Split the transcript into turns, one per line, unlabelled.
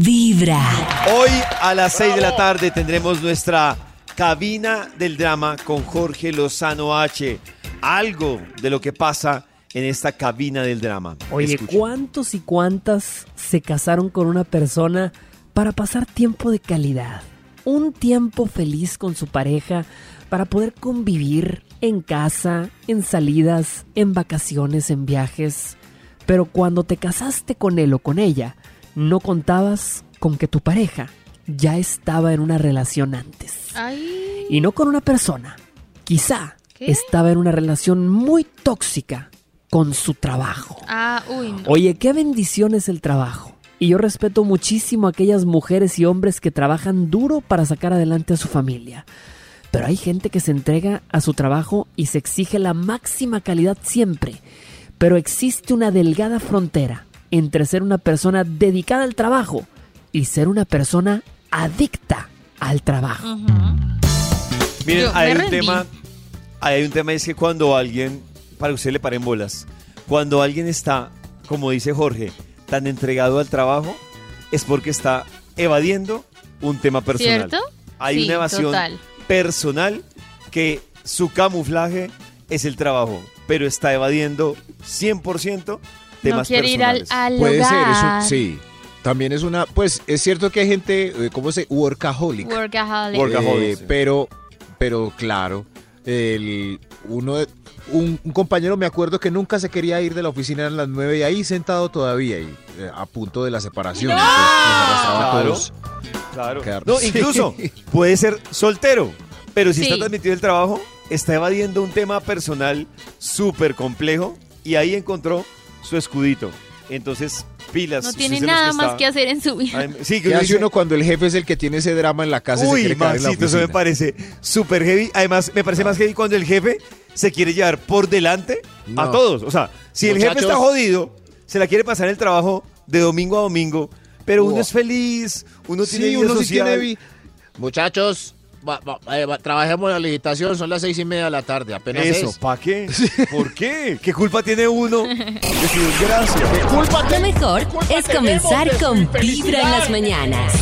Vibra.
Hoy a las 6 de la tarde tendremos nuestra cabina del drama con Jorge Lozano H. Algo de lo que pasa en esta cabina del drama.
Oye. ¿cuántos y cuántas se casaron con una persona para pasar tiempo de calidad? Un tiempo feliz con su pareja para poder convivir en casa, en salidas, en vacaciones, en viajes. Pero cuando te casaste con él o con ella, no contabas con que tu pareja ya estaba en una relación antes.
Ay.
Y no con una persona. Quizá
¿Qué?
estaba en una relación muy tóxica con su trabajo.
Ah, uy, no.
Oye, qué bendición es el trabajo. Y yo respeto muchísimo a aquellas mujeres y hombres que trabajan duro para sacar adelante a su familia. Pero hay gente que se entrega a su trabajo y se exige la máxima calidad siempre. Pero existe una delgada frontera entre ser una persona dedicada al trabajo y ser una persona adicta al trabajo.
Miren,
Yo
hay un
rendí.
tema, hay un tema es que cuando alguien, para que usted le paren bolas, cuando alguien está, como dice Jorge, tan entregado al trabajo, es porque está evadiendo un tema personal.
¿Cierto?
Hay
Sí,
una evasión
total.
personal que su camuflaje es el trabajo, pero está evadiendo 100%
No
temas
quiere ir al,
personales.
al
Puede ser, sí. También es una, pues es cierto que hay gente, eh, ¿cómo se? Workaholic.
Workaholic.
Work- Workaholic,
Eh,
sí.
pero, pero claro, el, uno, un, un compañero me acuerdo que nunca se quería ir de la oficina a las nueve y ahí sentado todavía y eh, a punto de la separación. Entonces, a
Claro.
todos.
Claro.
Quedar-
No,
Sí.
incluso puede ser soltero, pero si
Sí.
está transmitido el trabajo, está evadiendo un tema personal súper complejo y ahí encontró su escudito. Entonces, pilas.
No tiene nada más
está-
que hacer en su vida.
Sí, que
¿Qué
uno
hace uno cuando el jefe es el que tiene ese drama en la casa y se
Uy,
en la
Maxito, eso me parece súper heavy. Además, me parece más heavy cuando el jefe se quiere llevar por delante a todos. O sea, si el jefe está jodido, se la quiere pasar el trabajo de domingo a domingo, pero uno es feliz, uno tiene
Sí,
vida
uno sí
social.
tiene vi- Muchachos, va- va- eh, va- trabajemos la licitación, son las seis y media de la tarde, apenas
Eso,
es.
¿para qué? ¿Por qué? ¿Qué culpa tiene uno de su desgracia?
Lo mejor es comenzar con Vibra en las mañanas.